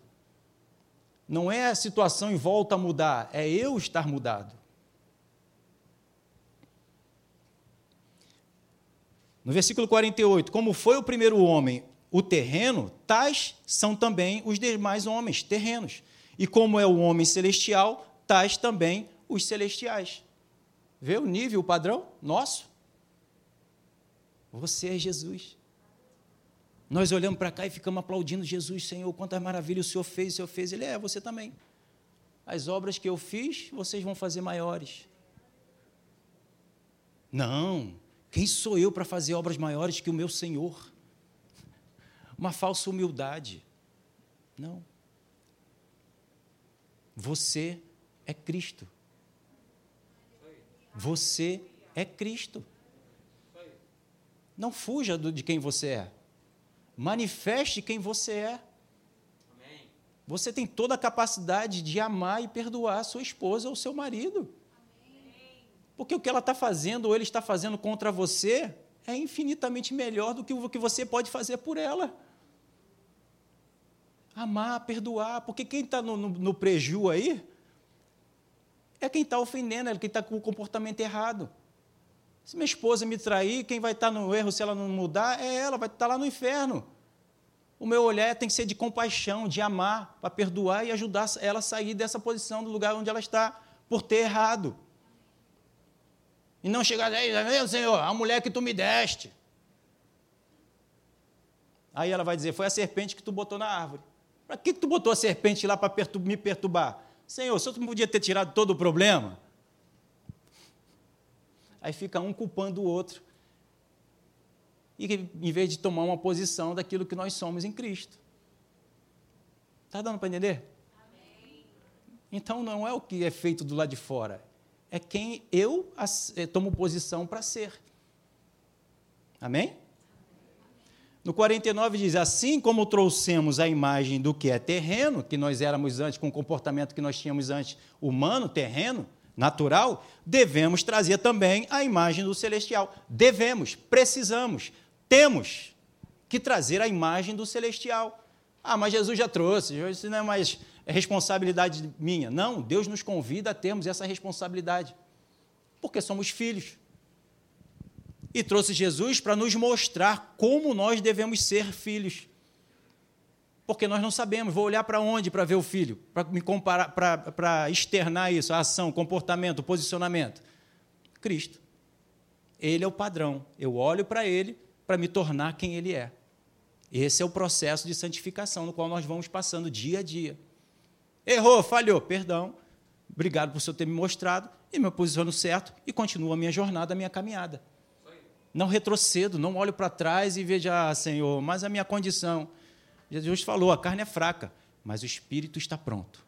Não é a situação em volta a mudar, é eu estar mudado. No versículo 48, como foi o primeiro homem o terreno, tais são também os demais homens terrenos. E como é o homem celestial, tais também os celestiais. Vê o nível, o padrão nosso? Você é Jesus. Nós olhamos para cá e ficamos aplaudindo Jesus, Senhor, quantas maravilhas o Senhor fez, o Senhor fez. Ele é, você também. As obras que eu fiz, vocês vão fazer maiores. Não, quem sou eu para fazer obras maiores que o meu Senhor? Uma falsa humildade. Não. Você é Cristo. Você é Cristo. Não fuja de quem você é. Manifeste quem você é. Você tem toda a capacidade de amar e perdoar a sua esposa ou seu marido. Porque o que ela está fazendo ou ele está fazendo contra você é infinitamente melhor do que o que você pode fazer por ela. Amar, perdoar, porque quem está no, no, no preju aí é quem está ofendendo, é quem está com o comportamento errado. Se minha esposa me trair, quem vai estar tá no erro se ela não mudar é ela, vai estar tá lá no inferno. O meu olhar tem que ser de compaixão, de amar, para perdoar e ajudar ela a sair dessa posição, do lugar onde ela está, por ter errado. E não chegar aí, meu Senhor, a mulher que tu me deste. Aí ela vai dizer: Foi a serpente que tu botou na árvore. Para que, que tu botou a serpente lá para pertur me perturbar? Senhor, só tu não podia ter tirado todo o problema? Aí fica um culpando o outro. E em vez de tomar uma posição daquilo que nós somos em Cristo. Está dando para entender? Amém. Então não é o que é feito do lado de fora, é quem eu eh, tomo posição para ser. Amém? No 49 diz: Assim como trouxemos a imagem do que é terreno, que nós éramos antes, com o comportamento que nós tínhamos antes, humano, terreno, natural, devemos trazer também a imagem do celestial. Devemos, precisamos, temos que trazer a imagem do celestial. Ah, mas Jesus já trouxe, isso não é mais responsabilidade minha. Não, Deus nos convida a termos essa responsabilidade, porque somos filhos e trouxe Jesus para nos mostrar como nós devemos ser filhos. Porque nós não sabemos, vou olhar para onde para ver o filho, para me comparar, para, para externar isso, a ação, comportamento, posicionamento. Cristo. Ele é o padrão. Eu olho para ele para me tornar quem ele é. Esse é o processo de santificação no qual nós vamos passando dia a dia. Errou, falhou, perdão. Obrigado por o senhor ter me mostrado e me posiciono certo e continuo a minha jornada, a minha caminhada. Não retrocedo, não olho para trás e vejo, ah, Senhor, mas a minha condição. Jesus falou: a carne é fraca, mas o espírito está pronto.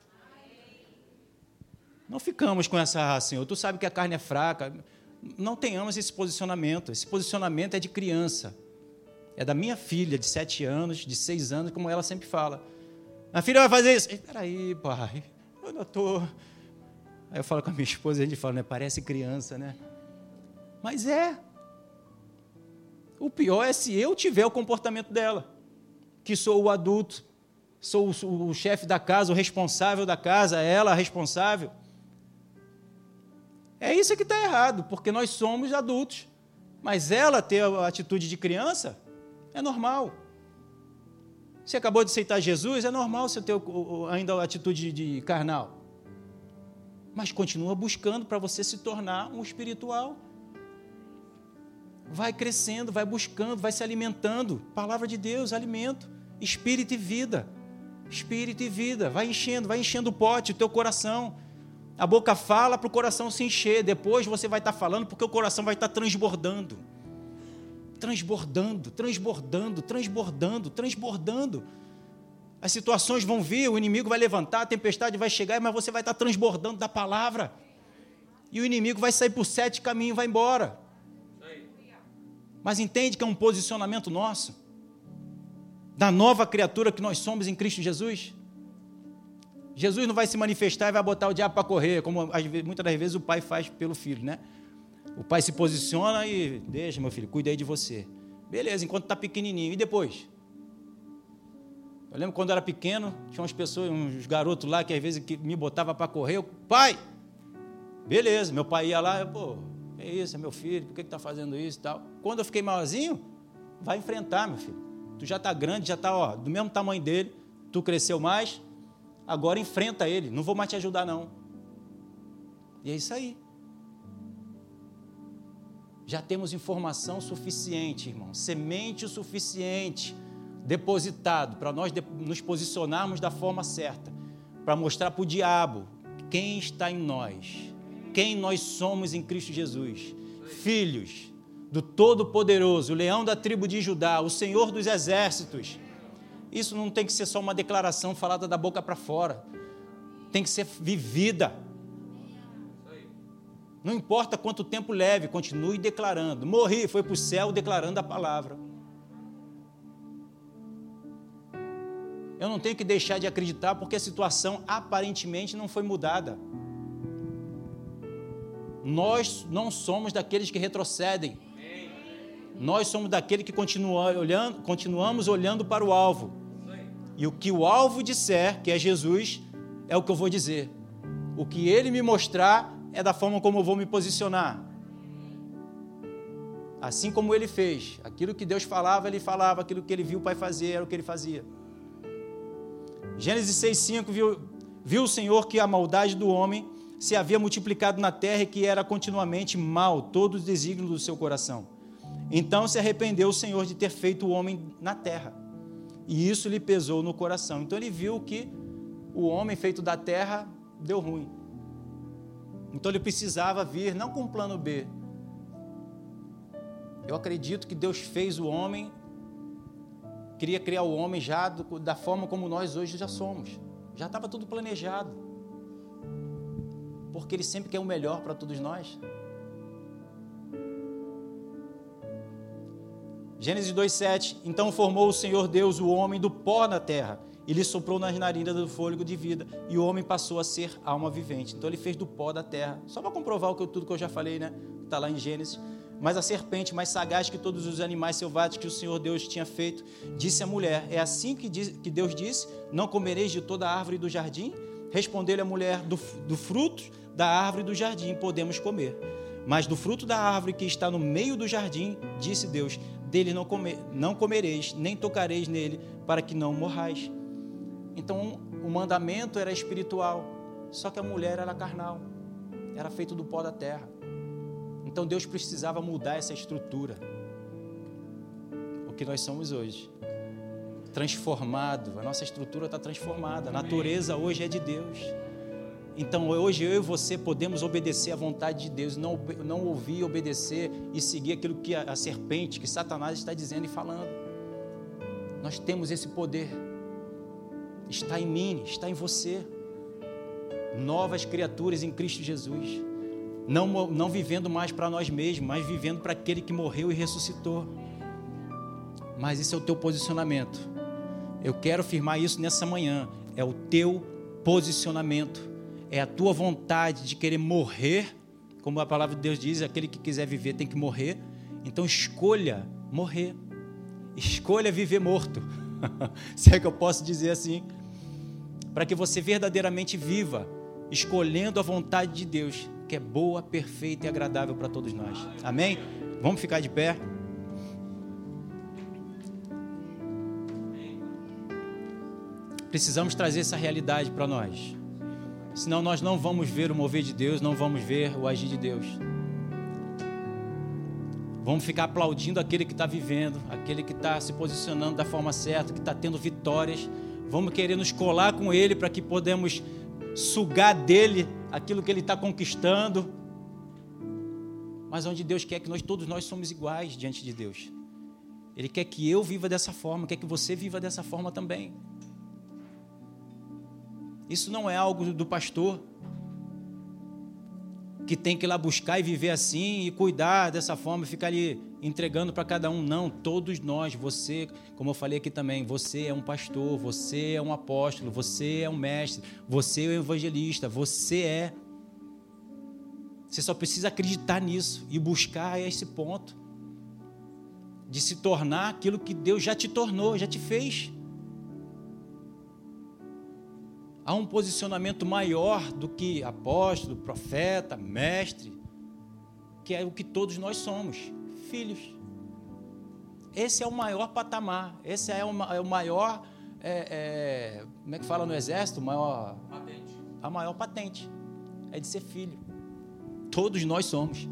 Não ficamos com essa, ah, Senhor, tu sabe que a carne é fraca. Não tenhamos esse posicionamento. Esse posicionamento é de criança. É da minha filha de sete anos, de seis anos, como ela sempre fala. A filha vai fazer isso. Espera aí, pai, eu não estou. Aí eu falo com a minha esposa a gente fala, né? Parece criança, né? Mas é. O pior é se eu tiver o comportamento dela, que sou o adulto, sou o, o chefe da casa, o responsável da casa, ela a responsável. É isso que está errado, porque nós somos adultos. Mas ela ter a atitude de criança é normal. Você acabou de aceitar Jesus, é normal você ter ainda a atitude de carnal. Mas continua buscando para você se tornar um espiritual vai crescendo, vai buscando, vai se alimentando. Palavra de Deus, alimento, espírito e vida. Espírito e vida, vai enchendo, vai enchendo o pote, o teu coração. A boca fala para o coração se encher, depois você vai estar falando porque o coração vai estar transbordando. Transbordando, transbordando, transbordando, transbordando. As situações vão vir, o inimigo vai levantar, a tempestade vai chegar, mas você vai estar transbordando da palavra. E o inimigo vai sair por sete caminhos e vai embora. Mas entende que é um posicionamento nosso? Da nova criatura que nós somos em Cristo Jesus? Jesus não vai se manifestar e vai botar o diabo para correr, como muitas das vezes o pai faz pelo filho, né? O pai se posiciona e deixa, meu filho, cuida aí de você. Beleza, enquanto está pequenininho. E depois? Eu lembro quando eu era pequeno, tinha umas pessoas, uns garotos lá que às vezes me botava para correr. Eu, pai! Beleza, meu pai ia lá, eu, pô, é isso, é meu filho, por que está fazendo isso e tal? Quando eu fiquei maiorzinho, vai enfrentar, meu filho. Tu já está grande, já está do mesmo tamanho dele, tu cresceu mais, agora enfrenta ele, não vou mais te ajudar não. E é isso aí. Já temos informação suficiente, irmão, semente o suficiente depositado para nós nos posicionarmos da forma certa, para mostrar para o diabo quem está em nós quem nós somos em Cristo Jesus. Filhos do Todo-Poderoso, o leão da tribo de Judá, o Senhor dos exércitos. Isso não tem que ser só uma declaração falada da boca para fora, tem que ser vivida. Não importa quanto tempo leve, continue declarando. Morri, foi para o céu declarando a palavra. Eu não tenho que deixar de acreditar porque a situação aparentemente não foi mudada. Nós não somos daqueles que retrocedem. Nós somos daqueles que continua olhando, continuamos olhando para o alvo. E o que o alvo disser, que é Jesus, é o que eu vou dizer. O que ele me mostrar é da forma como eu vou me posicionar. Assim como ele fez. Aquilo que Deus falava, ele falava. Aquilo que ele viu o Pai fazer, era o que ele fazia. Gênesis 6,5 viu, viu o Senhor que a maldade do homem se havia multiplicado na terra e que era continuamente mal todos os desígnios do seu coração. Então se arrependeu o Senhor de ter feito o homem na terra. E isso lhe pesou no coração. Então ele viu que o homem feito da terra deu ruim. Então ele precisava vir, não com um plano B. Eu acredito que Deus fez o homem, queria criar o homem já da forma como nós hoje já somos. Já estava tudo planejado. Porque Ele sempre quer o melhor para todos nós. Gênesis 2,7: Então formou o Senhor Deus o homem do pó da terra, e lhe soprou nas narinas do fôlego de vida, e o homem passou a ser alma vivente. Então ele fez do pó da terra, só para comprovar o que, tudo que eu já falei, né? Está lá em Gênesis. Mas a serpente, mais sagaz que todos os animais selvagens que o Senhor Deus tinha feito, disse à mulher: É assim que, diz, que Deus disse: Não comereis de toda a árvore do jardim? Respondeu-lhe a mulher: do, do fruto da árvore do jardim podemos comer. Mas do fruto da árvore que está no meio do jardim, disse Deus: dele não, comer, não comereis, nem tocareis nele, para que não morrais. Então, o mandamento era espiritual, só que a mulher era carnal, era feito do pó da terra. Então, Deus precisava mudar essa estrutura. O que nós somos hoje. Transformado, a nossa estrutura está transformada, a natureza hoje é de Deus. Então hoje eu e você podemos obedecer à vontade de Deus, não, não ouvir, obedecer e seguir aquilo que a, a serpente, que Satanás está dizendo e falando. Nós temos esse poder. Está em mim, está em você. Novas criaturas em Cristo Jesus. Não, não vivendo mais para nós mesmos, mas vivendo para aquele que morreu e ressuscitou. Mas esse é o teu posicionamento. Eu quero afirmar isso nessa manhã. É o teu posicionamento é a tua vontade de querer morrer, como a palavra de Deus diz, aquele que quiser viver tem que morrer. Então escolha morrer. Escolha viver morto. Se é que eu posso dizer assim. Para que você verdadeiramente viva, escolhendo a vontade de Deus, que é boa, perfeita e agradável para todos nós. Amém? Vamos ficar de pé. Precisamos trazer essa realidade para nós. Senão nós não vamos ver o mover de Deus, não vamos ver o agir de Deus. Vamos ficar aplaudindo aquele que está vivendo, aquele que está se posicionando da forma certa, que está tendo vitórias. Vamos querer nos colar com ele para que podemos sugar dele aquilo que ele está conquistando. Mas onde Deus quer que nós todos nós somos iguais diante de Deus. Ele quer que eu viva dessa forma, quer que você viva dessa forma também. Isso não é algo do pastor que tem que ir lá buscar e viver assim e cuidar dessa forma, ficar ali entregando para cada um. Não, todos nós, você, como eu falei aqui também, você é um pastor, você é um apóstolo, você é um mestre, você é um evangelista, você é. Você só precisa acreditar nisso e buscar esse ponto de se tornar aquilo que Deus já te tornou, já te fez. Há um posicionamento maior do que apóstolo, profeta, mestre, que é o que todos nós somos, filhos. Esse é o maior patamar, esse é o, é o maior, é, é, como é que fala no exército? Maior, patente. A maior patente é de ser filho. Todos nós somos.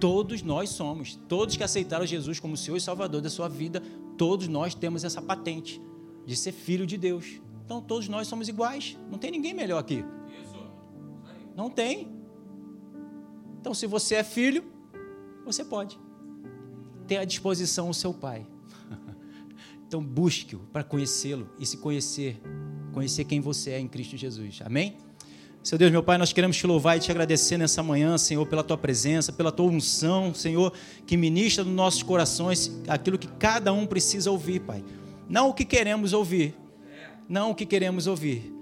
Todos nós somos. Todos que aceitaram Jesus como Senhor e Salvador da sua vida, todos nós temos essa patente de ser filho de Deus. Então todos nós somos iguais. Não tem ninguém melhor aqui. Não tem. Então, se você é filho, você pode ter à disposição o seu pai. Então, busque-o para conhecê-lo e se conhecer, conhecer quem você é em Cristo Jesus. Amém? Seu Deus, meu Pai, nós queremos te louvar e te agradecer nessa manhã, Senhor, pela tua presença, pela tua unção, Senhor, que ministra nos nossos corações aquilo que cada um precisa ouvir, Pai. Não o que queremos ouvir, não o que queremos ouvir,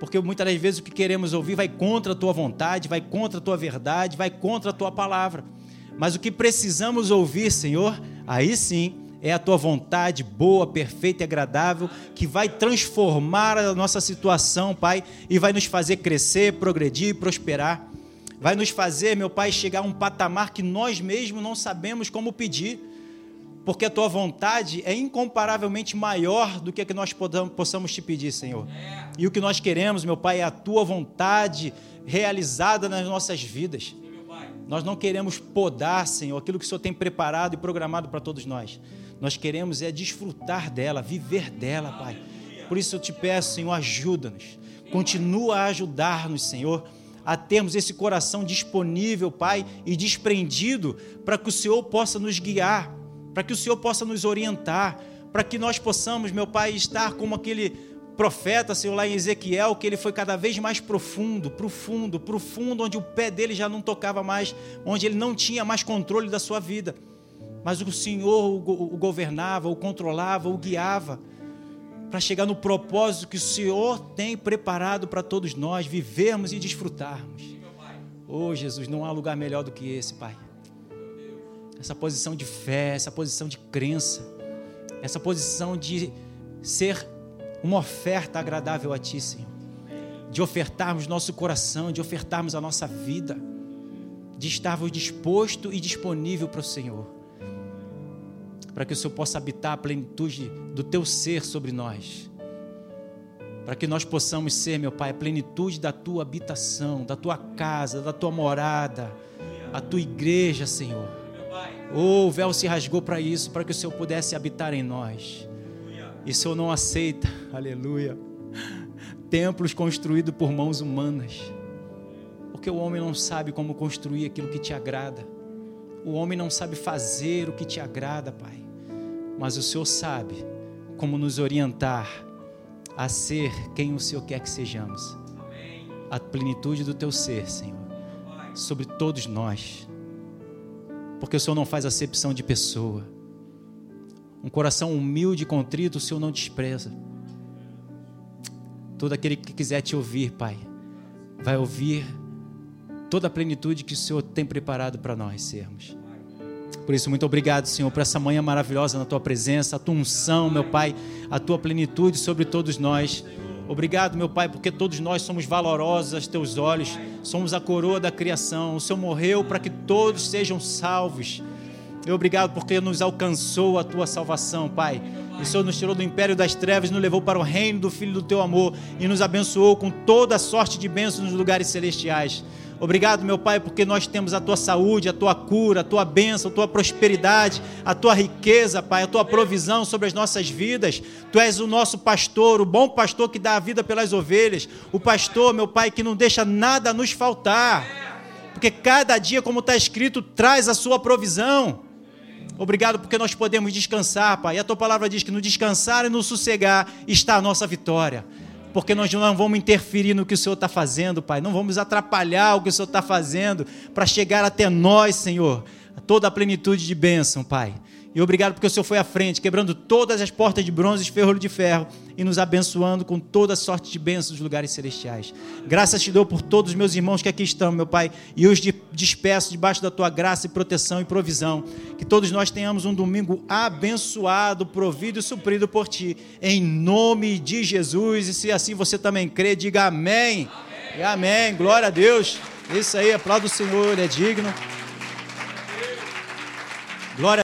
porque muitas das vezes o que queremos ouvir vai contra a tua vontade, vai contra a tua verdade, vai contra a tua palavra. Mas o que precisamos ouvir, Senhor, aí sim é a tua vontade boa, perfeita e agradável que vai transformar a nossa situação, Pai, e vai nos fazer crescer, progredir, prosperar. Vai nos fazer, meu Pai, chegar a um patamar que nós mesmos não sabemos como pedir porque a tua vontade é incomparavelmente maior do que a que nós possamos te pedir, Senhor. E o que nós queremos, meu Pai, é a tua vontade realizada nas nossas vidas. Nós não queremos podar, Senhor, aquilo que o Senhor tem preparado e programado para todos nós. Nós queremos é desfrutar dela, viver dela, Pai. Por isso eu te peço, Senhor, ajuda-nos. Continua a ajudar-nos, Senhor, a termos esse coração disponível, Pai, e desprendido para que o Senhor possa nos guiar para que o Senhor possa nos orientar, para que nós possamos, meu Pai, estar como aquele profeta, Senhor, lá em Ezequiel, que ele foi cada vez mais profundo, profundo, profundo, onde o pé dele já não tocava mais, onde ele não tinha mais controle da sua vida. Mas o Senhor o governava, o controlava, o guiava, para chegar no propósito que o Senhor tem preparado para todos nós vivermos e desfrutarmos. Oh, Jesus, não há lugar melhor do que esse, Pai essa posição de fé, essa posição de crença, essa posição de ser uma oferta agradável a Ti, Senhor. De ofertarmos nosso coração, de ofertarmos a nossa vida, de estarmos disposto e disponível para o Senhor, para que o Senhor possa habitar a plenitude do Teu ser sobre nós, para que nós possamos ser, meu Pai, a plenitude da Tua habitação, da Tua casa, da Tua morada, a Tua igreja, Senhor O véu se rasgou para isso, para que o Senhor pudesse habitar em nós. E o Senhor não aceita, aleluia, templos construídos por mãos humanas. Porque o homem não sabe como construir aquilo que te agrada. O homem não sabe fazer o que te agrada, Pai. Mas o Senhor sabe como nos orientar a ser quem o Senhor quer que sejamos. A plenitude do teu ser, Senhor, sobre todos nós porque o Senhor não faz acepção de pessoa. Um coração humilde e contrito, o Senhor não despreza. Todo aquele que quiser te ouvir, Pai, vai ouvir toda a plenitude que o Senhor tem preparado para nós sermos. Por isso, muito obrigado, Senhor, por essa manhã maravilhosa na tua presença, a tua unção, meu Pai, a tua plenitude sobre todos nós. Obrigado, meu Pai, porque todos nós somos valorosos aos teus olhos, somos a coroa da criação. O Senhor morreu para que todos sejam salvos. E obrigado porque nos alcançou a tua salvação, Pai. O Senhor nos tirou do império das trevas, nos levou para o reino do Filho do teu amor e nos abençoou com toda sorte de bênçãos nos lugares celestiais. Obrigado, meu Pai, porque nós temos a tua saúde, a tua cura, a tua bênção, a tua prosperidade, a tua riqueza, Pai, a tua provisão sobre as nossas vidas. Tu és o nosso pastor, o bom pastor que dá a vida pelas ovelhas, o pastor, meu Pai, que não deixa nada nos faltar. Porque cada dia, como está escrito, traz a sua provisão. Obrigado porque nós podemos descansar, Pai. E a tua palavra diz que no descansar e no sossegar está a nossa vitória porque nós não vamos interferir no que o Senhor está fazendo, Pai. Não vamos atrapalhar o que o Senhor está fazendo para chegar até nós, Senhor, toda a plenitude de bênção, Pai. E obrigado porque o Senhor foi à frente, quebrando todas as portas de bronze e ferrolho de ferro e nos abençoando com toda sorte de bênçãos dos lugares celestiais. Graças te dou por todos os meus irmãos que aqui estão, meu Pai, e os despeço debaixo da tua graça e proteção e provisão. Que todos nós tenhamos um domingo abençoado, provido e suprido por ti, em nome de Jesus. E se assim você também crê, diga amém. Amém. E amém. Glória a Deus. Isso aí, aplauda o Senhor, é digno. Glória